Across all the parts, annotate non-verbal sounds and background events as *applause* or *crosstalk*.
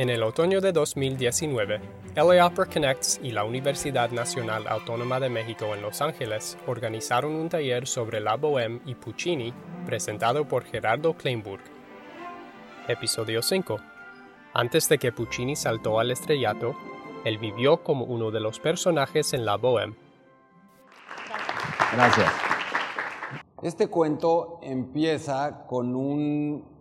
En el otoño de 2019, LA Opera Connects y la Universidad Nacional Autónoma de México en Los Ángeles organizaron un taller sobre la Bohème y Puccini presentado por Gerardo Kleinburg. Episodio 5. Antes de que Puccini saltó al estrellato, él vivió como uno de los personajes en la Bohème. Gracias. Este cuento empieza con un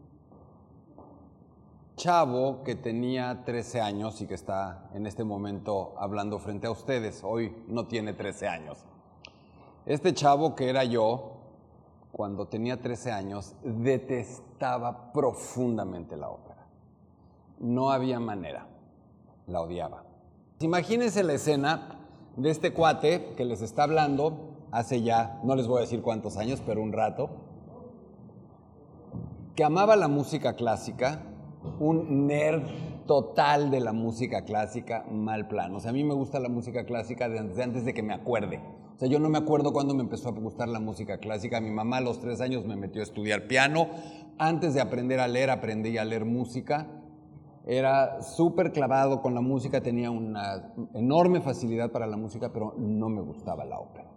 chavo que tenía 13 años y que está en este momento hablando frente a ustedes. Hoy no tiene 13 años. Este chavo que era yo, cuando tenía 13 años, detestaba profundamente la ópera. No había manera. La odiaba. Imagínense la escena de este cuate que les está hablando hace ya, no les voy a decir cuántos años, pero un rato, que amaba la música clásica, un nerd total de la música clásica, mal plano. O sea, a mí me gusta la música clásica desde antes de que me acuerde. O sea, yo no me acuerdo cuándo me empezó a gustar la música clásica. Mi mamá a los tres años me metió a estudiar piano. Antes de aprender a leer, aprendí a leer música. Era súper clavado con la música, tenía una enorme facilidad para la música, pero no me gustaba la ópera.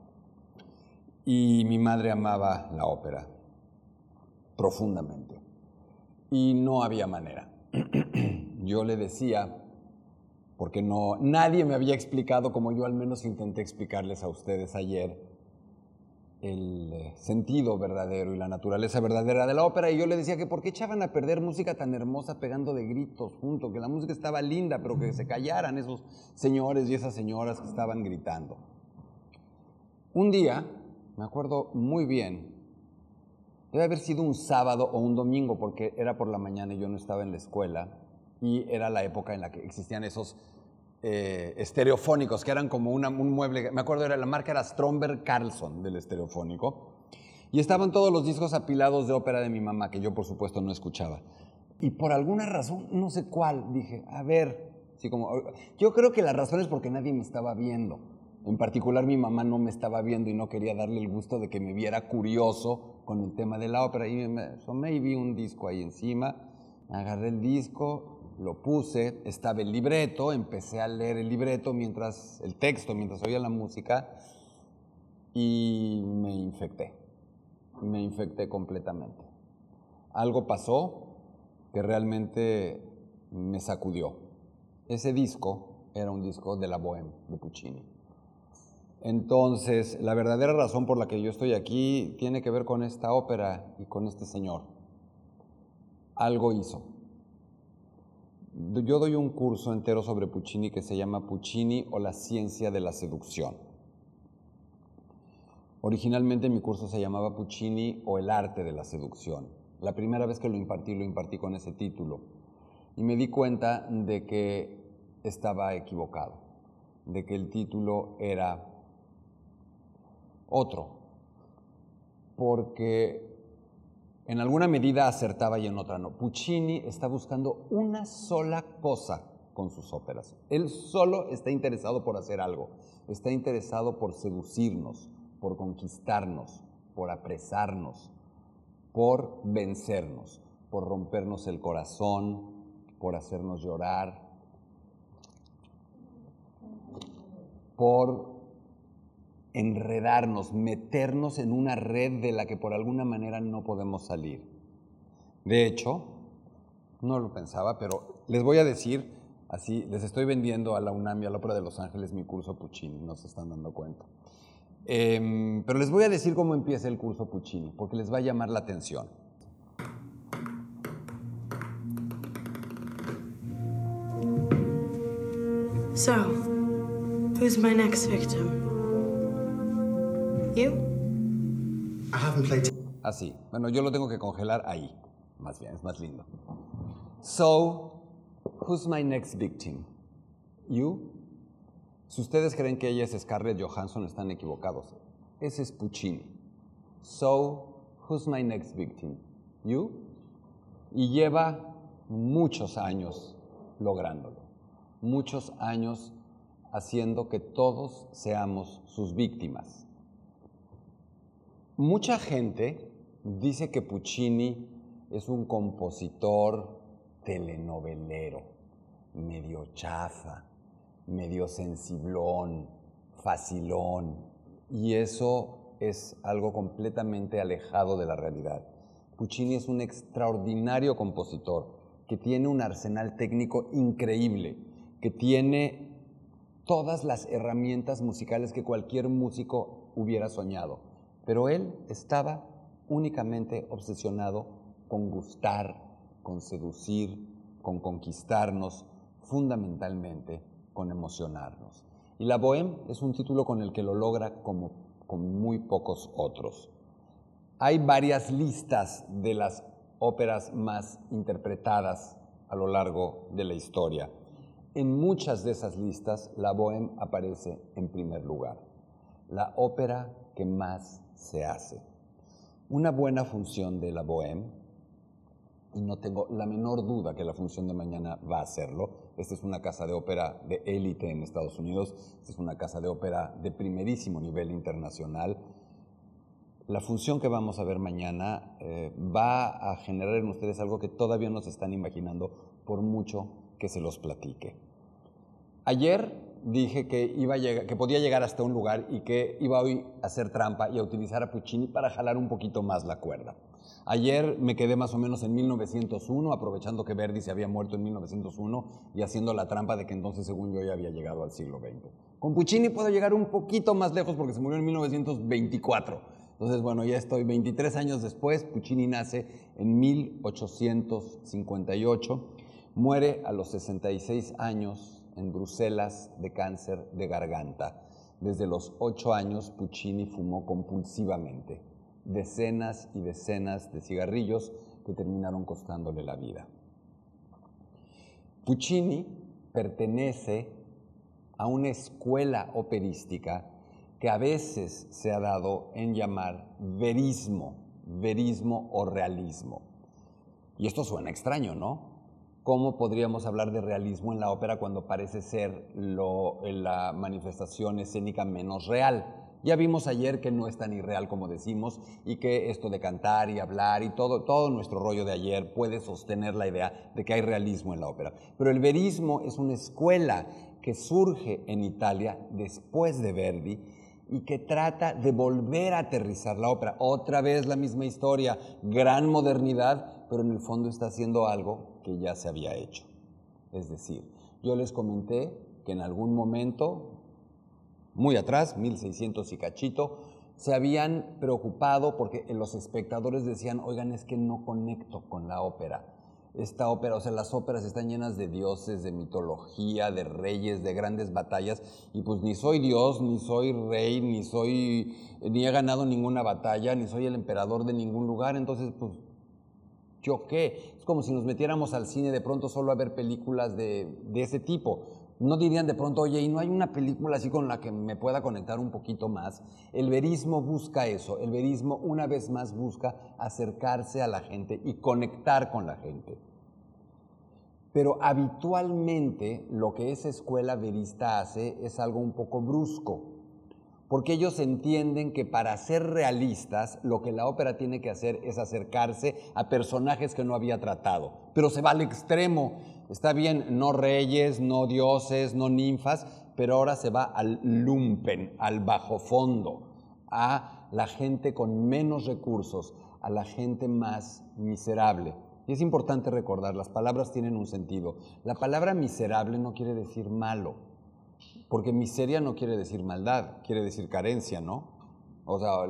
Y mi madre amaba la ópera profundamente y no había manera. *clears throat* yo le decía, porque no, nadie me había explicado, como yo al menos intenté explicarles a ustedes ayer, el eh, sentido verdadero y la naturaleza verdadera de la ópera, y yo le decía que por qué echaban a perder música tan hermosa pegando de gritos junto, que la música estaba linda, pero que se callaran esos señores y esas señoras que estaban gritando. Un día, me acuerdo muy bien, Debe haber sido un sábado o un domingo porque era por la mañana y yo no estaba en la escuela y era la época en la que existían esos eh, estereofónicos que eran como un mueble, me acuerdo era la marca era Stromberg Carlson del estereofónico y estaban todos los discos apilados de ópera de mi mamá que yo por supuesto no escuchaba. Y por alguna razón, no sé cuál, dije, a ver, así como, yo creo que la razón es porque nadie me estaba viendo. En particular mi mamá no me estaba viendo y no quería darle el gusto de que me viera curioso con el tema de la ópera. Y me asomé y vi un disco ahí encima, agarré el disco, lo puse, estaba el libreto, empecé a leer el libreto mientras, el texto, mientras oía la música y me infecté, me infecté completamente. Algo pasó que realmente me sacudió. Ese disco era un disco de la Bohème de Puccini. Entonces, la verdadera razón por la que yo estoy aquí tiene que ver con esta ópera y con este señor. Algo hizo. Yo doy un curso entero sobre Puccini que se llama Puccini o la ciencia de la seducción. Originalmente mi curso se llamaba Puccini o el arte de la seducción. La primera vez que lo impartí, lo impartí con ese título. Y me di cuenta de que estaba equivocado, de que el título era otro, porque en alguna medida acertaba y en otra no. Puccini está buscando una sola cosa con sus óperas. Él solo está interesado por hacer algo, está interesado por seducirnos, por conquistarnos, por apresarnos, por vencernos, por rompernos el corazón, por hacernos llorar, por enredarnos, meternos en una red de la que por alguna manera no podemos salir. De hecho, no lo pensaba, pero les voy a decir, así, les estoy vendiendo a la UNAM y a la Ópera de Los Ángeles mi curso Puccini, no se están dando cuenta. Em, pero les voy a decir cómo empieza el curso Puccini, porque les va a llamar la atención. So, who's my next victim? Así. Bueno, yo lo tengo que congelar ahí. Más bien, es más lindo. So, who's my next victim? You? Si ustedes creen que ella es Scarlett Johansson, están equivocados. Ese es Puccini. So, who's my next victim? You? Y lleva muchos años lográndolo. Muchos años haciendo que todos seamos sus víctimas. Mucha gente dice que Puccini es un compositor telenovelero. medio chafa, medio sensiblón, facilón. Y eso es algo completamente alejado de la realidad. Puccini es un extraordinario compositor que tiene un arsenal técnico increíble, que tiene todas las herramientas musicales que cualquier músico hubiera soñado. Pero él estaba únicamente obsesionado con gustar, con seducir, con conquistarnos, fundamentalmente con emocionarnos. Y la Bohème es un título con el que lo logra como con muy pocos otros. Hay varias listas de las óperas más interpretadas a lo largo de la historia. En muchas de esas listas, la Bohème aparece en primer lugar. La ópera que más se hace. Una buena función de la Bohème, y no tengo la menor duda que la función de mañana va a hacerlo, esta es una casa de ópera de élite en Estados Unidos, esta es una casa de ópera de primerísimo nivel internacional. La función que vamos a ver mañana eh, va a generar en ustedes algo que todavía no se están imaginando por mucho que se los platique. Ayer dije que, iba que podía llegar hasta un lugar y que iba hoy a hacer trampa y a utilizar a Puccini para jalar un poquito más la cuerda. Ayer me quedé más o menos en 1901, aprovechando que Verdi se había muerto en 1901 y haciendo la trampa de que entonces, según yo, ya había llegado al siglo XX. Con Puccini puedo llegar un poquito más lejos porque se murió en 1924. Entonces, bueno, ya estoy 23 años después. Puccini nace en 1858, muere a los 66 años en Bruselas de cáncer de garganta. Desde los 8 años, Puccini fumó compulsivamente decenas y decenas de cigarrillos que terminaron costándole la vida. Puccini pertenece a una escuela operística que a veces se ha dado en llamar verismo, verismo o realismo. Y esto suena extraño, ¿no? ¿Cómo podríamos hablar de realismo en la ópera cuando parece ser la manifestación escénica menos real? Ya vimos ayer que no es tan irreal como decimos y que esto de cantar y hablar y todo, todo nuestro rollo de ayer puede sostener la idea de que hay realismo en la ópera. Pero el verismo es una escuela que surge en Italia después de Verdi y que trata de volver a aterrizar la ópera. Otra vez la misma historia, gran modernidad, pero en el fondo está haciendo algo que ya se había hecho. Es decir, yo les comenté que en algún momento muy atrás, 1600 y cachito, se habían preocupado porque los espectadores decían, oigan, es que no conecto con la ópera. Esta ópera, o sea, las óperas están llenas de dioses, de mitología, de reyes, de grandes batallas, y pues ni soy dios, ni soy rey, ni soy, ni he ganado ninguna batalla, ni soy el emperador de ningún lugar, entonces pues, ¿yo qué? Es como si nos metiéramos al cine de pronto solo a ver películas de, ese tipo no dirían de pronto, oye, ¿y no hay una película así con la que me pueda conectar un poquito más? El verismo busca eso, el verismo una vez más busca acercarse a la gente y conectar con la gente. Pero habitualmente lo que esa escuela verista hace es algo un poco brusco, porque ellos entienden que para ser realistas lo que la ópera tiene que hacer es acercarse a personajes que no había tratado, pero se va al extremo Está bien, no reyes, no dioses, no ninfas, pero ahora se va al lumpen, al bajo fondo, a la gente con menos recursos, a la gente más miserable. Y es importante recordar, las palabras tienen un sentido. La palabra miserable no quiere decir malo, porque miseria no quiere decir maldad, quiere decir carencia, ¿no? O sea,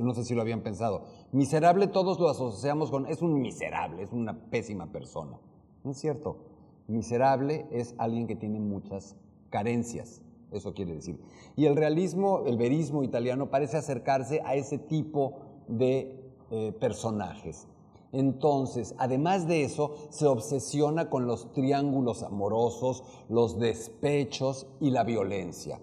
no sé si lo habían pensado. Miserable todos lo asociamos con, es un miserable, es una pésima persona. No es cierto. Miserable es alguien que tiene muchas carencias, eso quiere decir. Y el realismo, el verismo italiano parece acercarse a ese tipo de eh, personajes. Entonces, además de eso, se obsesiona con los triángulos amorosos, los despechos y la violencia.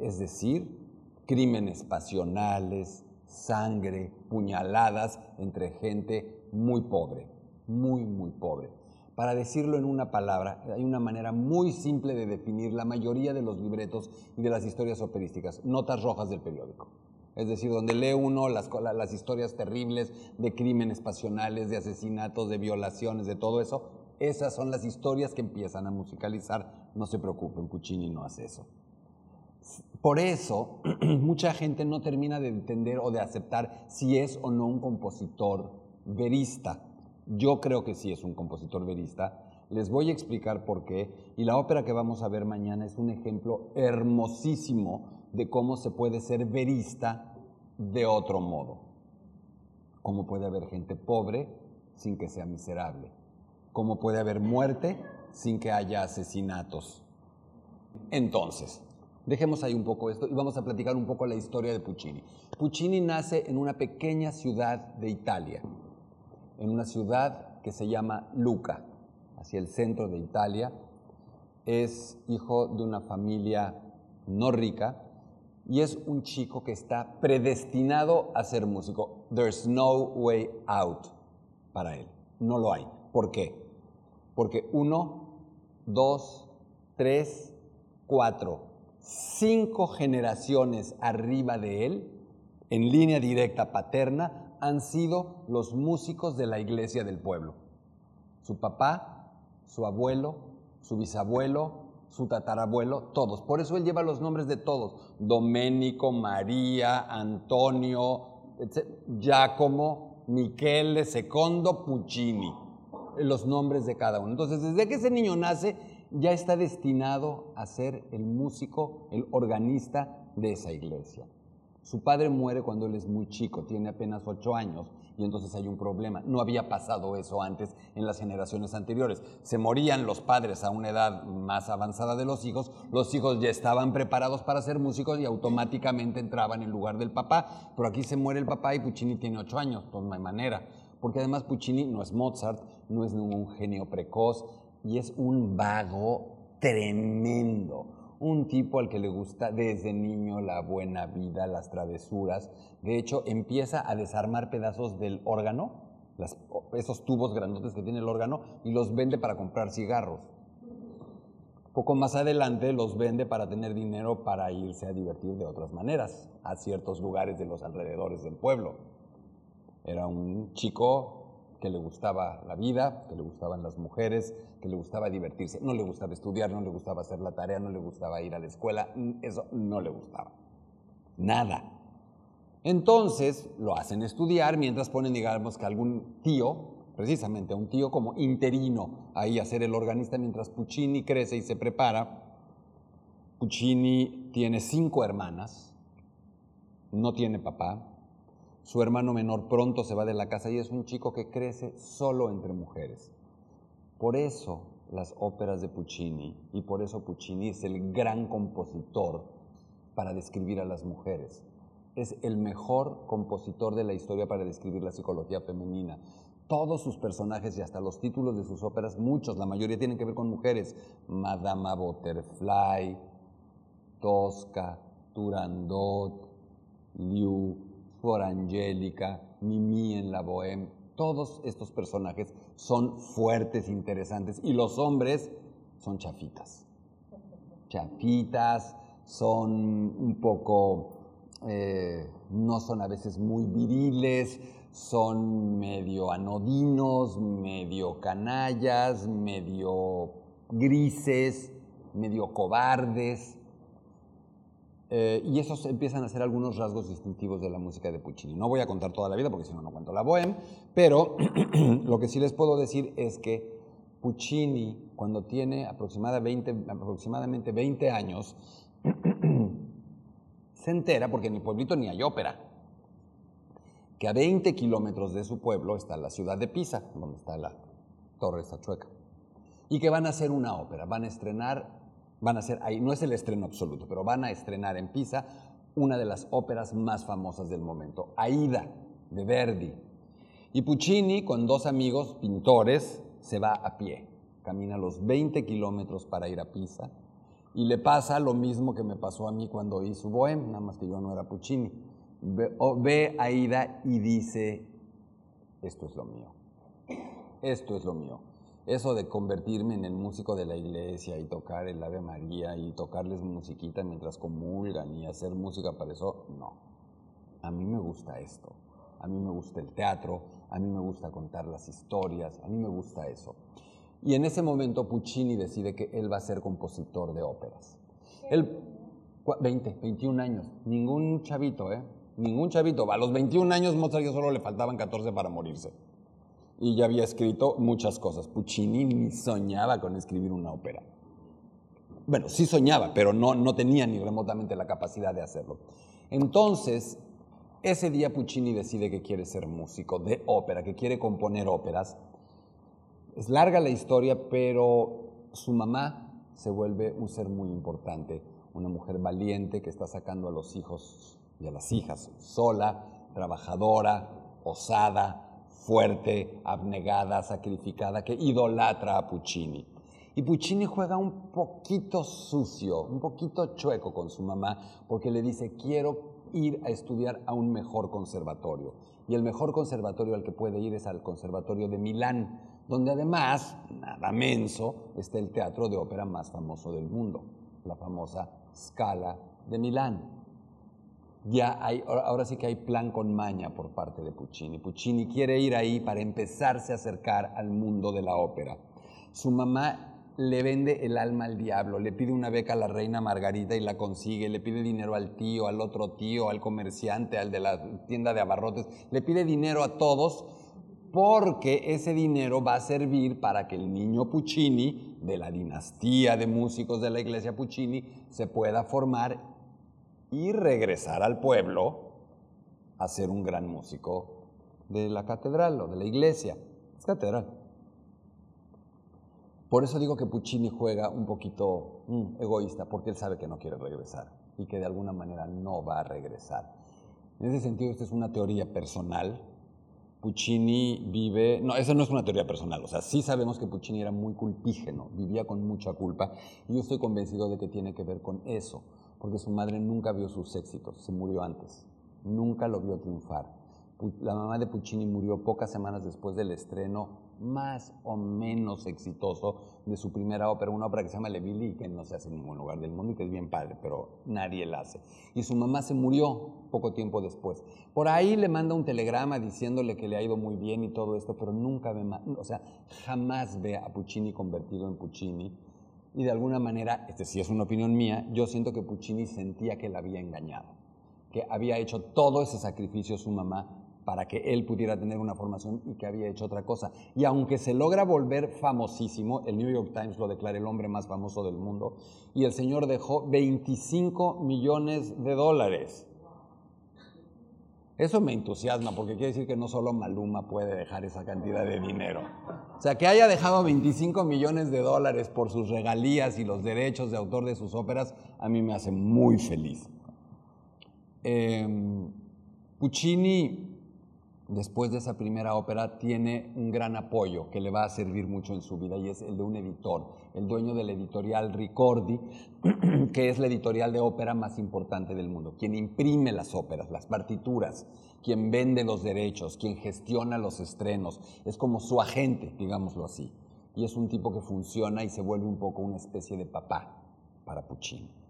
Es decir, crímenes pasionales, sangre, puñaladas entre gente muy pobre, muy, muy pobre. Para decirlo en una palabra, hay una manera muy simple de definir la mayoría de los libretos y de las historias operísticas, notas rojas del periódico. Es decir, donde lee uno las, historias terribles de crímenes pasionales, de asesinatos, de violaciones, de todo eso, Esas son las historias que empiezan a musicalizar. No se preocupen, Puccini no hace eso. Por eso, *clears throat* mucha gente no termina de entender o de aceptar si es o no un compositor verista. Yo creo que sí es un compositor verista. Les voy a explicar por qué. Y la ópera que vamos a ver mañana es un ejemplo hermosísimo de cómo se puede ser verista de otro modo. Cómo puede haber gente pobre sin que sea miserable. Cómo puede haber muerte sin que haya asesinatos. Entonces, Dejemos ahí un poco esto y vamos a platicar un poco la historia de Puccini. Puccini nace en una pequeña ciudad de Italia, en una ciudad que se llama Luca, hacia el centro de Italia. Es hijo de una familia no rica y es un chico que está predestinado a ser músico. There's no way out para él. No lo hay. ¿Por qué? Porque uno, dos, tres, cuatro cinco generaciones arriba de él, en línea directa paterna, han sido los músicos de la iglesia del pueblo. Su papá, su abuelo, su bisabuelo, su tatarabuelo, todos. Por eso él lleva los nombres de todos. Doménico, María, Antonio, Giacomo, Michele, Secondo, Puccini. Los nombres de cada uno. Entonces, desde que ese niño nace, ya está destinado a ser el músico, el organista de esa iglesia. Su padre muere cuando él es muy chico, tiene apenas ocho años, y entonces hay un problema. No había pasado eso antes en las generaciones anteriores. Se morían los padres a una edad más avanzada de los hijos, los hijos ya estaban preparados para ser músicos y automáticamente entraban en lugar del papá, pero aquí se muere el papá y Puccini tiene ocho años, pues no hay manera, porque además Puccini no es Mozart, no es ningún genio precoz, y es un vago tremendo. Un tipo al que le gusta desde niño la buena vida, las travesuras. De hecho, empieza a desarmar pedazos del órgano, esos tubos grandotes que tiene el órgano, y los vende para comprar cigarros. Poco más adelante los vende para tener dinero para irse a divertir de otras maneras a ciertos lugares de los alrededores del pueblo. Era un chico que le gustaba la vida, que le gustaban las mujeres, que le gustaba divertirse. No le gustaba estudiar, no le gustaba hacer la tarea, no le gustaba ir a la escuela, eso no le gustaba. Nada. Entonces lo hacen estudiar mientras ponen, digamos, que algún tío, precisamente un tío como interino, ahí a ser el organista mientras Puccini crece y se prepara. Puccini tiene cinco hermanas, no tiene papá, su hermano menor pronto se va de la casa y es un chico que crece solo entre mujeres. Por eso las óperas de Puccini y por eso Puccini es el gran compositor para describir a las mujeres. Es el mejor compositor de la historia para describir la psicología femenina. Todos sus personajes y hasta los títulos de sus óperas, muchos, la mayoría tienen que ver con mujeres. Madama Butterfly, Tosca, Turandot, Liu, por Angélica, Mimi en la Bohème, todos estos personajes son fuertes, interesantes, y los hombres son chafitas. Chafitas, son un poco, eh, no son a veces muy viriles, son medio anodinos, medio canallas, medio grises, medio cobardes. Eh, y esos empiezan a ser algunos rasgos distintivos de la música de Puccini. No voy a contar toda la vida porque si no, no cuento la bohème, pero *clears throat* lo que sí les puedo decir es que Puccini, cuando tiene aproximadamente, aproximadamente 20 años, *clears throat* se entera, porque en mi pueblito ni hay ópera, que a 20 kilómetros de su pueblo está la ciudad de Pisa, donde está la Torre Sachueca, y que van a hacer una ópera, van a estrenar van a ser, ahí no es el estreno absoluto, pero van a estrenar en Pisa una de las óperas más famosas del momento, Aida, de Verdi. Y Puccini, con dos amigos pintores, se va a pie, camina los 20 kilómetros para ir a Pisa, y le pasa lo mismo que me pasó a mí cuando hice Bohem, nada más que yo no era Puccini. Ve, ve Aida y dice, esto es lo mío, esto es lo mío eso de convertirme en el músico de la iglesia y tocar el Ave María y tocarles musiquita mientras comulgan y hacer música para eso, no. A mí me gusta esto. A mí me gusta el teatro, a mí me gusta contar las historias, a mí me gusta eso. Y en ese momento Puccini decide que él va a ser compositor de óperas. Él, 20, 21 años, ningún chavito, ¿eh? Ningún chavito. A los 21 años Mozart ya solo le faltaban 14 para morirse. Y ya había escrito muchas cosas. Puccini ni soñaba con escribir una ópera. Bueno, sí soñaba, pero no, no tenía ni remotamente la capacidad de hacerlo. Entonces, ese día Puccini decide que quiere ser músico de ópera, que quiere componer óperas. Es larga la historia, pero su mamá se vuelve un ser muy importante, una mujer valiente que está sacando a los hijos y a las hijas sola, trabajadora, osada, fuerte, abnegada, sacrificada, que idolatra a Puccini. Y Puccini juega un poquito sucio, un poquito chueco con su mamá, porque le dice, quiero ir a estudiar a un mejor conservatorio. Y el mejor conservatorio al que puede ir es al Conservatorio de Milán, donde además, nada menso, está el teatro de ópera más famoso del mundo, la famosa Scala de Milán ya hay, ahora sí que hay plan con maña por parte de Puccini. Puccini quiere ir ahí para empezarse a acercar al mundo de la ópera. Su mamá le vende el alma al diablo, le pide una beca a la reina Margarita y la consigue, le pide dinero al tío, al otro tío, al comerciante, al de la tienda de abarrotes, le pide dinero a todos porque ese dinero va a servir para que el niño Puccini, de la dinastía de músicos de la iglesia Puccini, se pueda formar y regresar al pueblo a ser un gran músico de la catedral o de la iglesia. Es catedral. Por eso digo que Puccini juega un poquito mm, egoísta, porque él sabe que no quiere regresar y que de alguna manera no va a regresar. En ese sentido, esta es una teoría personal. Puccini vive, no, esa no es una teoría personal, o sea, sí sabemos que Puccini era muy culpígeno, vivía con mucha culpa, y yo estoy convencido de que tiene que ver con eso porque su madre nunca vio sus éxitos, se murió antes, nunca lo vio triunfar. La mamá de Puccini murió pocas semanas después del estreno más o menos exitoso de su primera ópera, una ópera que se llama Le Billy, que no se hace en ningún lugar del mundo y que es bien padre, pero nadie la hace. Y su mamá se murió poco tiempo después. Por ahí le manda un telegrama diciéndole que le ha ido muy bien y todo esto, pero nunca ve, o sea, jamás ve a Puccini convertido en Puccini y de alguna manera, este sí es una opinión mía, yo siento que Puccini sentía que la había engañado, que había hecho todo ese sacrificio su mamá para que él pudiera tener una formación y que había hecho otra cosa. Y aunque se logra volver famosísimo, el New York Times lo declara el hombre más famoso del mundo, y el señor dejó 25 millones de dólares eso me entusiasma porque quiere decir que no solo Maluma puede dejar esa cantidad de dinero. O sea, que haya dejado 25 millones de dólares por sus regalías y los derechos de autor de sus óperas, a mí me hace muy feliz. Em, Puccini después de esa primera ópera, tiene un gran apoyo que le va a servir mucho en su vida y es el de un editor, el dueño de la editorial Ricordi, *clears throat* que es la editorial de ópera más importante del mundo, quien imprime las óperas, las partituras, quien vende los derechos, quien gestiona los estrenos, es como su agente, digámoslo así. Y es un tipo que funciona y se vuelve un poco una especie de papá para Puccini.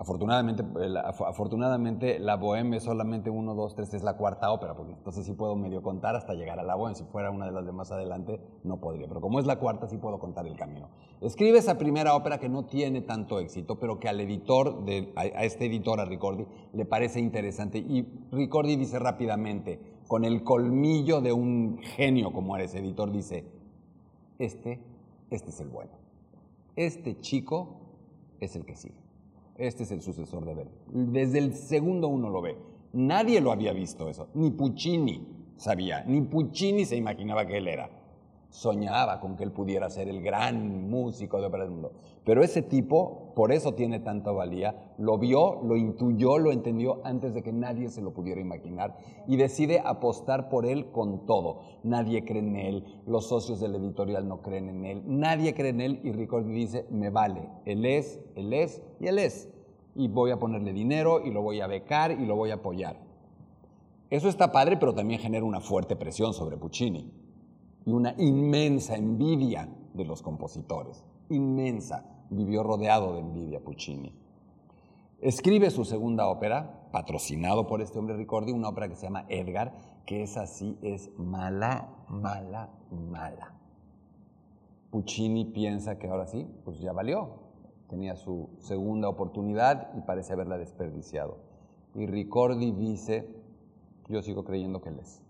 Afortunadamente, la, afortunadamente, la Bohème es solamente uno, dos, tres, es la cuarta ópera, porque entonces sí puedo medio contar hasta llegar a la Bohème. Si fuera una de las de más adelante, no podría. Pero como es la cuarta, sí puedo contar el camino. Escribe esa primera ópera que no tiene tanto éxito, pero que al editor, a, este editor, a Ricordi, le parece interesante. Y Ricordi dice rápidamente, con el colmillo de un genio como era ese editor, dice, este, este es el bueno. Este chico es el que sigue este es el sucesor de Verdi. Desde el segundo uno lo ve. Nadie lo había visto eso, ni Puccini sabía, ni Puccini se imaginaba que él era soñaba con que él pudiera ser el gran músico de ópera del mundo. Pero ese tipo, por eso tiene tanta valía, lo vio, lo intuyó, lo entendió antes de que nadie se lo pudiera imaginar y decide apostar por él con todo. Nadie cree en él, los socios del editorial no creen en él, nadie cree en él y Ricordi dice, me vale, él es, él es y él es. Y voy a ponerle dinero y lo voy a becar y lo voy a apoyar. Eso está padre, pero también genera una fuerte presión sobre Puccini y una inmensa envidia de los compositores. Inmensa. Vivió rodeado de envidia Puccini. Escribe su segunda ópera, patrocinado por este hombre Ricordi, una ópera que se llama Edgar, que es así, es mala, mala, mala. Puccini piensa que ahora sí, pues ya valió. Tenía su segunda oportunidad y parece haberla desperdiciado. Y Ricordi dice, yo sigo creyendo que él es.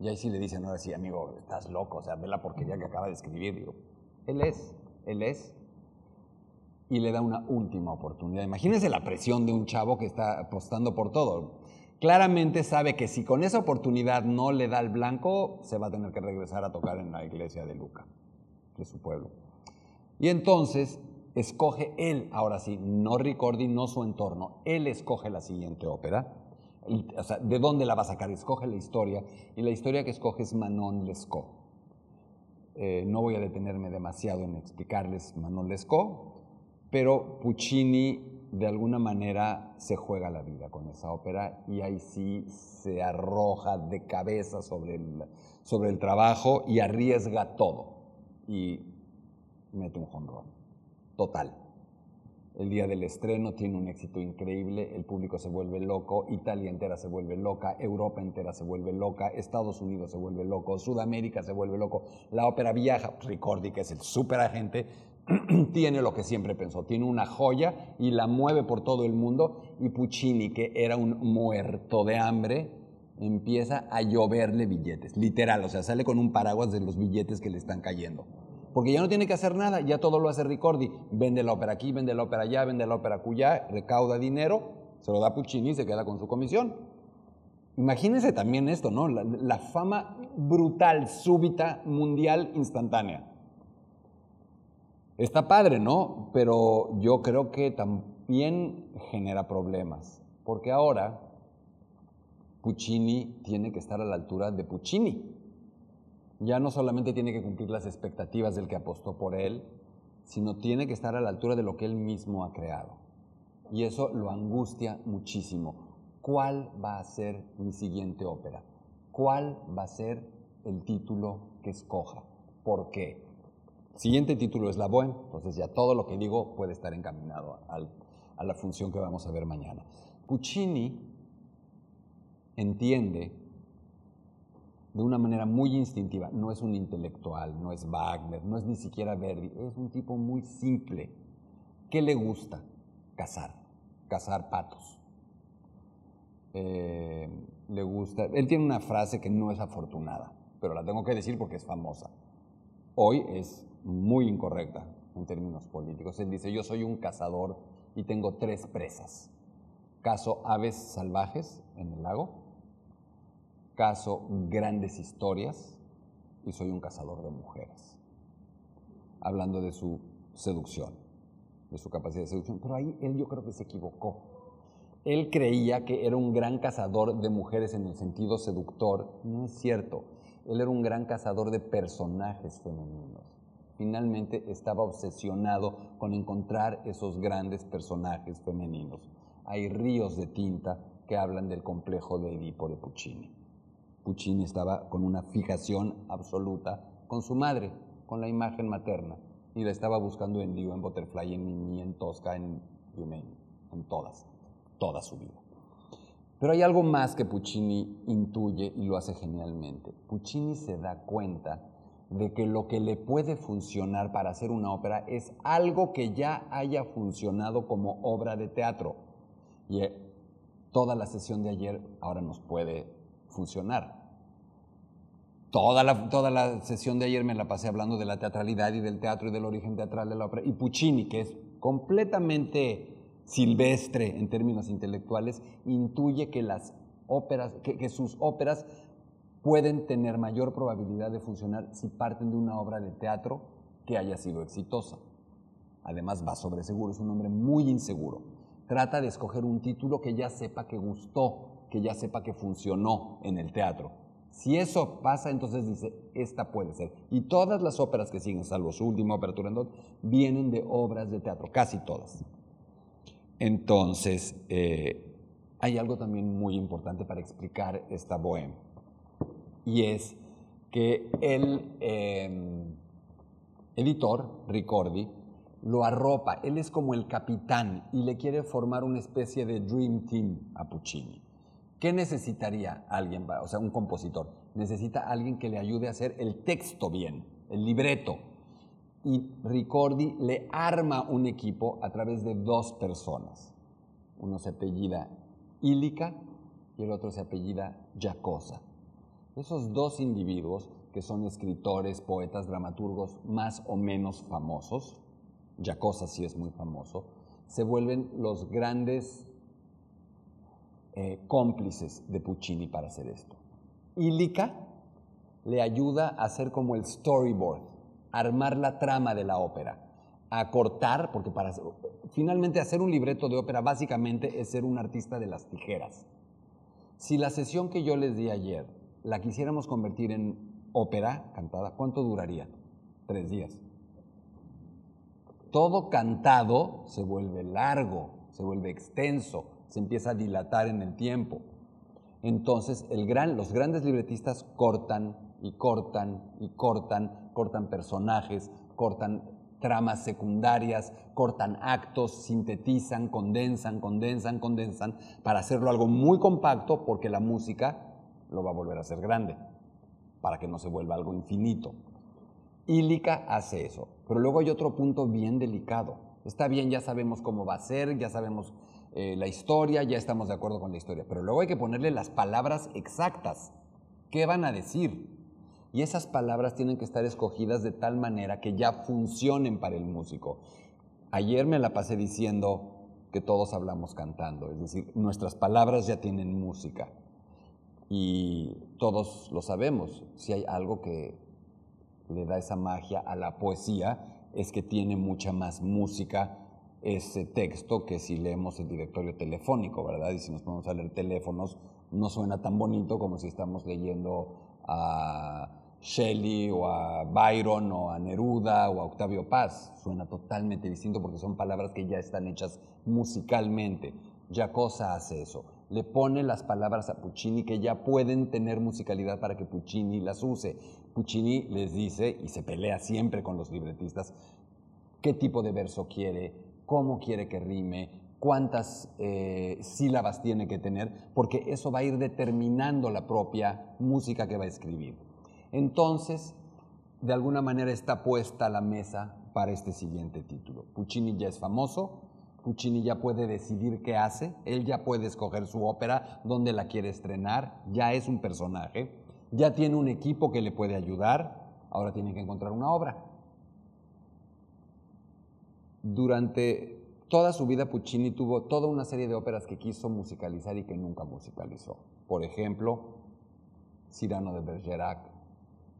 Y ahí sí le dicen, ahora sí, amigo, estás loco, o sea, ve la porquería que acaba de escribir. Digo, él es, él es. Y le da una última oportunidad. Imagínense la presión de un chavo que está apostando por todo. Claramente sabe que si con esa oportunidad no le da el blanco, se va a tener que regresar a tocar en la iglesia de Luca, de su pueblo. Y entonces escoge él, ahora sí, no Ricordi, no su entorno, él escoge la siguiente ópera. ¿De dónde la va a sacar? Escoge la historia. Y la historia que escoge es Manon Lescaut. Eh, no voy a detenerme demasiado en explicarles Manon Lescaut, pero Puccini de alguna manera se juega la vida con esa ópera y ahí sí se arroja de cabeza sobre el, sobre el trabajo y arriesga todo y mete un jonrón total. El día del estreno tiene un éxito increíble, el público se vuelve loco, Italia entera se vuelve loca, Europa entera se vuelve loca, Estados Unidos se vuelve loco, Sudamérica se vuelve loco, la ópera viaja, Ricordi, que es el super agente, *clears throat* tiene lo que siempre pensó, tiene una joya y la mueve por todo el mundo y Puccini, que era un muerto de hambre, empieza a lloverle billetes, literal, o sea, sale con un paraguas de los billetes que le están cayendo. Porque ya no tiene que hacer nada, ya todo lo hace Ricordi. Vende la ópera aquí, vende la ópera allá, vende la ópera cuya, recauda dinero, se lo da Puccini y se queda con su comisión. Imagínense también esto, ¿no? la fama brutal, súbita, mundial, instantánea. Está padre, ¿no? Pero yo creo que también genera problemas, porque ahora Puccini tiene que estar a la altura de Puccini. Ya no solamente tiene que cumplir las expectativas del que apostó por él, sino tiene que estar a la altura de lo que él mismo ha creado. Y eso lo angustia muchísimo. ¿Cuál va a ser mi siguiente ópera? ¿Cuál va a ser el título que escoja? ¿Por qué? Siguiente título es La Bohème, entonces ya todo lo que digo puede estar encaminado a la función que vamos a ver mañana. Puccini entiende de una manera muy instintiva, no es un intelectual, no es Wagner, no es ni siquiera Verdi, es un tipo muy simple. ¿Qué le gusta? Cazar, cazar patos. Eh, le gusta, él tiene una frase que no es afortunada, pero la tengo que decir porque es famosa. Hoy es muy incorrecta en términos políticos. Él dice, yo soy un cazador y tengo tres presas. Caso aves salvajes en el lago, caso grandes historias y soy un cazador de mujeres. Hablando de su seducción, de su capacidad de seducción. Pero ahí él yo creo que se equivocó. Él creía que era un gran cazador de mujeres en el sentido seductor. No es cierto. Él era un gran cazador de personajes femeninos finalmente estaba obsesionado con encontrar esos grandes personajes femeninos. Hay ríos de tinta que hablan del complejo de Edipo de Puccini. Puccini estaba con una fijación absoluta con su madre, con la imagen materna, y la estaba buscando en Dio, en Butterfly, en Mimi, en Tosca, en en todas, toda su vida. Pero hay algo más que Puccini intuye y lo hace genialmente. Puccini se da cuenta de que lo que le puede funcionar para hacer una ópera es algo que ya haya funcionado como obra de teatro. Y eh, toda la sesión de ayer ahora nos puede funcionar. Toda la, toda la sesión de ayer me la pasé hablando de la teatralidad y del teatro y del origen teatral de la ópera. Y Puccini, que es completamente silvestre en términos intelectuales, intuye que las óperas, que sus óperas pueden tener mayor probabilidad de funcionar si parten de una obra de teatro que haya sido exitosa. Además, va sobre seguro, es un hombre muy inseguro. Trata de escoger un título que ya sepa que gustó, que ya sepa que funcionó en el teatro. Si eso pasa, entonces dice, esta puede ser. Y todas las óperas que siguen, salvo su última ópera Turandot, vienen de obras de teatro, casi todas. Entonces, eh, hay algo también muy importante para explicar esta bohème y es que el em, editor, Ricordi, lo arropa, él es como el capitán y le quiere formar una especie de Dream Team a Puccini. ¿Qué necesitaría alguien, o sea, un compositor? Necesita alguien que le ayude a hacer el texto bien, el libreto. y Ricordi le arma un equipo a través de dos personas. Uno se apellida Ílica y el otro se apellida Jacosa. Esos dos individuos, que son escritores, poetas, dramaturgos más o menos famosos, Jacosa sí es muy famoso, se vuelven los grandes eh, cómplices de Puccini para hacer esto. Ílica le ayuda a hacer como el storyboard, armar la trama de la ópera, a cortar, porque para finalmente hacer un libreto de ópera básicamente es ser un artista de las tijeras. Si la sesión que yo les di ayer la quisiéramos convertir en ópera cantada, ¿cuánto duraría? Tres días. Todo cantado se vuelve largo, se vuelve extenso, se empieza a dilatar en el tiempo. Entonces, los grandes libretistas cortan y cortan y cortan, cortan personajes, cortan tramas secundarias, cortan actos, sintetizan, condensan, condensan, condensan, para hacerlo algo muy compacto porque la música lo va a volver a hacer grande, para que no se vuelva algo infinito. Ílica hace eso, pero luego hay otro punto bien delicado. Está bien, ya sabemos cómo va a ser, ya sabemos eh, la historia, ya estamos de acuerdo con la historia, pero luego hay que ponerle las palabras exactas. ¿Qué van a decir? Y esas palabras tienen que estar escogidas de tal manera que ya funcionen para el músico. Ayer me la pasé diciendo que todos hablamos cantando, es decir, nuestras palabras ya tienen música. Y todos lo sabemos, si hay algo que le da esa magia a la poesía, es que tiene mucha más música ese texto que si leemos el directorio telefónico, ¿verdad? Y si nos ponemos a leer teléfonos, no suena tan bonito como si estamos leyendo a Shelley o a Byron o a Neruda o a Octavio Paz. Suena totalmente distinto porque son palabras que ya están hechas musicalmente. Cosa hace eso. Le pone las palabras a Puccini que ya pueden tener musicalidad para que Puccini las use. Puccini les dice, y se pelea siempre con los libretistas, qué tipo de verso quiere, cómo quiere que rime, cuántas eh, sílabas tiene que tener, porque eso va a ir determinando la propia música que va a escribir. Entonces, de alguna manera está puesta la mesa para este siguiente título. Puccini ya es famoso, Puccini ya puede decidir qué hace, él ya puede escoger su ópera, dónde la quiere estrenar, ya es un personaje, ya tiene un equipo que le puede ayudar, ahora tiene que encontrar una obra. Durante toda su vida Puccini tuvo toda una serie de óperas que quiso musicalizar y que nunca musicalizó. Por ejemplo, Cyrano de Bergerac,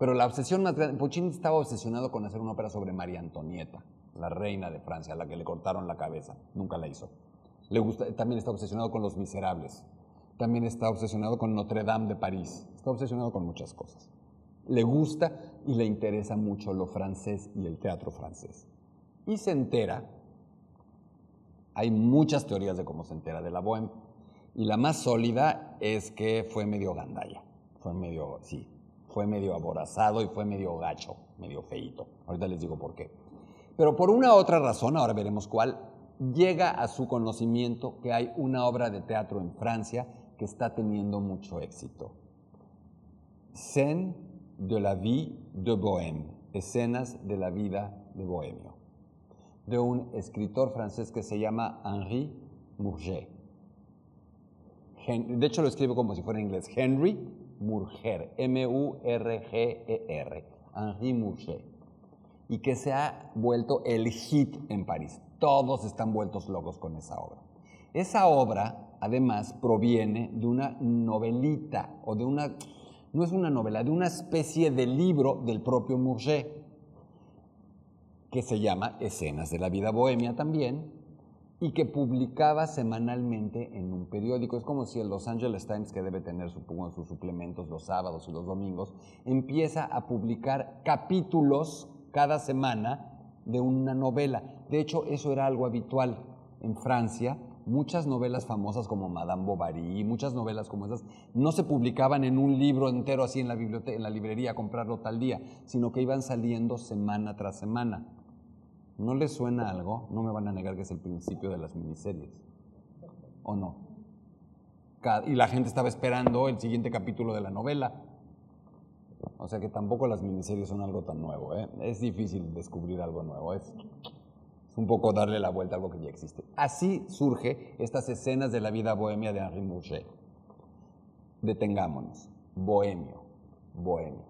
pero la obsesión más Puccini estaba obsesionado con hacer una ópera sobre María Antonieta, la reina de Francia, a la que le cortaron la cabeza. Nunca la hizo. También está obsesionado con Los Miserables. También está obsesionado con Notre Dame de París. Está obsesionado con muchas cosas. Le gusta y le interesa mucho lo francés y el teatro francés. Y se entera, hay muchas teorías de cómo se entera de la Bohème, y la más sólida es que fue medio gandalla. Fue medio, sí, fue medio aborazado y fue medio gacho, medio feito. Ahorita les digo por qué. Pero por una otra razón, ahora veremos cuál, llega a su conocimiento que hay una obra de teatro en Francia que está teniendo mucho éxito. Scène de la vie de Bohème, escenas de la vida de Bohemio, de un escritor francés que se llama Henri Murger. De hecho lo escribo como si fuera en inglés, Henry Murger, M-U-R-G-E-R, Henri Murger, y que se ha vuelto el hit en París. Todos están vueltos locos con esa obra. Esa obra, además, proviene de una novelita, o de una, no es una novela, de una especie de libro del propio Murger, que se llama Escenas de la vida bohemia también, y que publicaba semanalmente en un periódico. Es como si el Los Angeles Times, que debe tener sus suplementos los sábados y los domingos, empieza a publicar capítulos cada semana de una novela. De hecho, eso era algo habitual en Francia. Muchas novelas famosas como Madame Bovary, muchas novelas como esas, no se publicaban en un libro entero así en la, biblioteca, en la librería a comprarlo tal día, sino que iban saliendo semana tras semana. ¿No les suena algo? No me van a negar que es el principio de las miniseries. ¿O no? Y la gente estaba esperando el siguiente capítulo de la novela. O sea que tampoco las miniseries son algo tan nuevo. ¿eh? Es difícil descubrir algo nuevo. Es, un poco darle la vuelta a algo que ya existe. Así surge estas escenas de la vida bohemia de Henri Mouget. Detengámonos. Bohemio. Bohemios.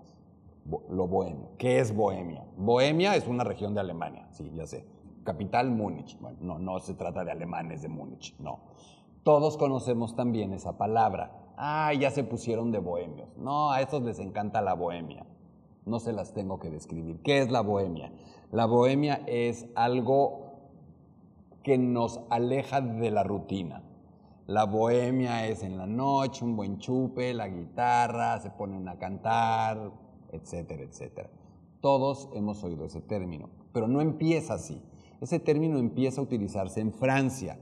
Lo bohemio. ¿Qué es Bohemia? Bohemia es una región de Alemania, sí, ya sé. Capital Múnich. Bueno, no, no se trata de alemanes de Múnich, no. Todos conocemos también esa palabra. Ah, ya se pusieron de bohemios. No, a estos les encanta la bohemia. No se las tengo que describir. ¿Qué es la bohemia? La bohemia es algo que nos aleja de la rutina. La bohemia es en la noche, un buen chupe, la guitarra, se ponen a cantar, etcétera, etcétera. Todos hemos oído ese término, pero no empieza así. Ese término empieza a utilizarse en Francia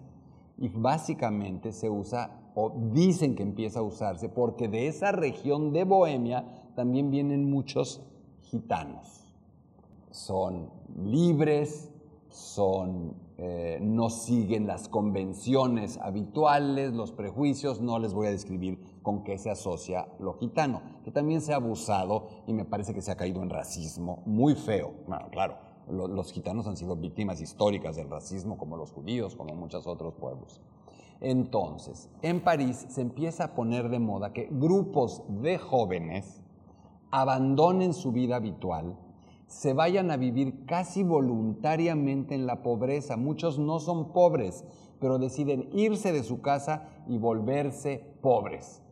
y básicamente se usa, o dicen que empieza a usarse, porque de esa región de Bohemia también vienen muchos gitanos son libres, son, eh, no siguen las convenciones habituales, los prejuicios, no les voy a describir con qué se asocia lo gitano, que también se ha abusado y me parece que se ha caído en racismo muy feo. Claro, lo- los gitanos han sido víctimas históricas del racismo, como los judíos, como muchos otros pueblos. Entonces, en París se empieza a poner de moda que grupos de jóvenes abandonen su vida habitual, se vayan a vivir casi voluntariamente en la pobreza. Muchos no son pobres, pero deciden irse de su casa y volverse pobres,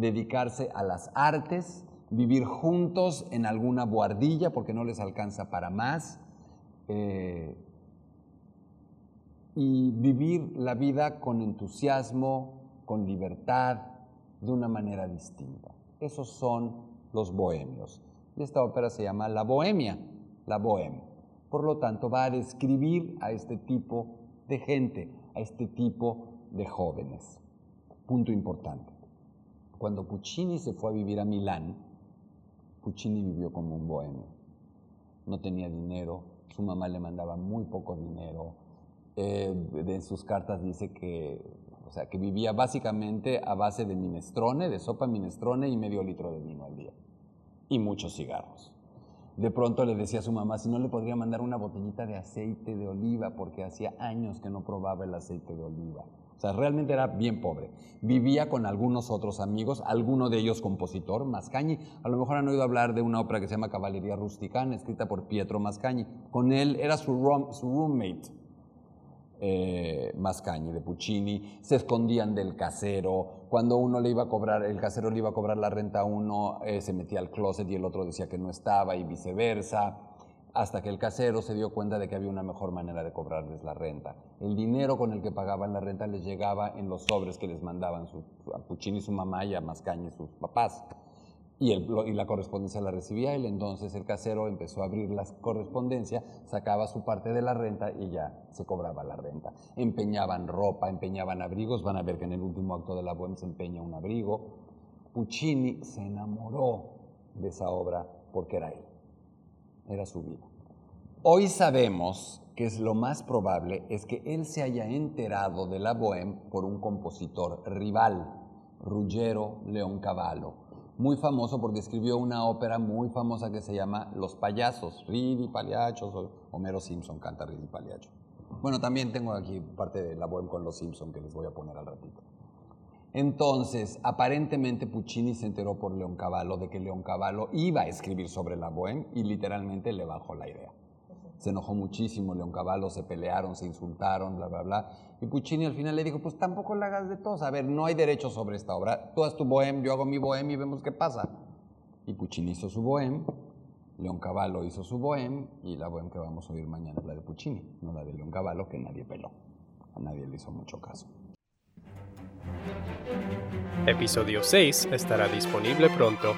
dedicarse a las artes, vivir juntos en alguna buhardilla porque no les alcanza para más. eh, y vivir la vida con entusiasmo, con libertad, de una manera distinta. Esos son los bohemios. Y esta ópera se llama La Bohemia, la Bohème. Por lo tanto, va a describir a este tipo de gente, a este tipo de jóvenes. Punto importante. Cuando Puccini se fue a vivir a Milán, Puccini vivió como un bohemio. No tenía dinero, su mamá le mandaba muy poco dinero. Eh, en sus cartas dice que, o sea, que vivía básicamente a base de minestrone, de sopa minestrone y medio litro de vino al día. Y muchos cigarros. De pronto le decía a su mamá si no le podría mandar una botellita de aceite de oliva porque hacía años que no probaba el aceite de oliva. O sea, realmente era bien pobre. Vivía con algunos otros amigos, alguno de ellos compositor, Mascagni. A lo mejor han oído hablar de una ópera que se llama Caballería Rusticana, escrita por Pietro Mascagni. Con él era su, room- su roommate, eh, Mascagni de Puccini, se escondían del casero. Cuando uno le iba a cobrar, el casero le iba a cobrar la renta a uno, eh, se metía al closet y el otro decía que no estaba y viceversa. Hasta que el casero se dio cuenta de que había una mejor manera de cobrarles la renta. El dinero con el que pagaban la renta les llegaba en los sobres que les mandaban a Puccini su mamá y a Mascagni sus papás y, la correspondencia la recibía él. Entonces el casero empezó a abrir la correspondencia, sacaba su parte de la renta y ya se cobraba la renta. Empeñaban ropa, empeñaban abrigos. Van a ver que en el último acto de la Bohème se empeña un abrigo. Puccini se enamoró de esa obra porque era él, era su vida. Hoy sabemos que es lo más probable es que él se haya enterado de la Bohème por un compositor rival, Ruggero Leoncavallo, muy famoso porque escribió una ópera muy famosa que se llama Los payasos, Ridi Pagliaccios, o Homero Simpson canta Ridi Pagliaccio. Bueno, también tengo aquí parte de la Bohème con los Simpson que les voy a poner al ratito. Entonces, aparentemente Puccini se enteró por Leoncavallo de que Leoncavallo iba a escribir sobre la Bohème y literalmente le bajó la idea. Se enojó muchísimo Leoncavallo, se pelearon, se insultaron, bla, bla, bla. Y Puccini al final le dijo, pues tampoco la hagas de tos. A ver, no hay derecho sobre esta obra. Tú haz tu Bohème, yo hago mi Bohème y vemos qué pasa. Y Puccini hizo su Bohème, Leoncavallo hizo su Bohème y la Bohème que vamos a oír mañana es la de Puccini, no la de Leoncavallo que nadie peló. A nadie le hizo mucho caso. Episodio 6 estará disponible pronto.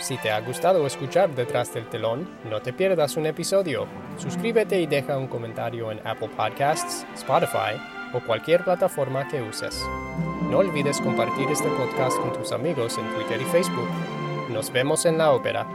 Si te ha gustado escuchar Detrás del Telón, no te pierdas un episodio. Suscríbete y deja un comentario en Apple Podcasts, Spotify o cualquier plataforma que uses. No olvides compartir este podcast con tus amigos en Twitter y Facebook. Nos vemos en la ópera.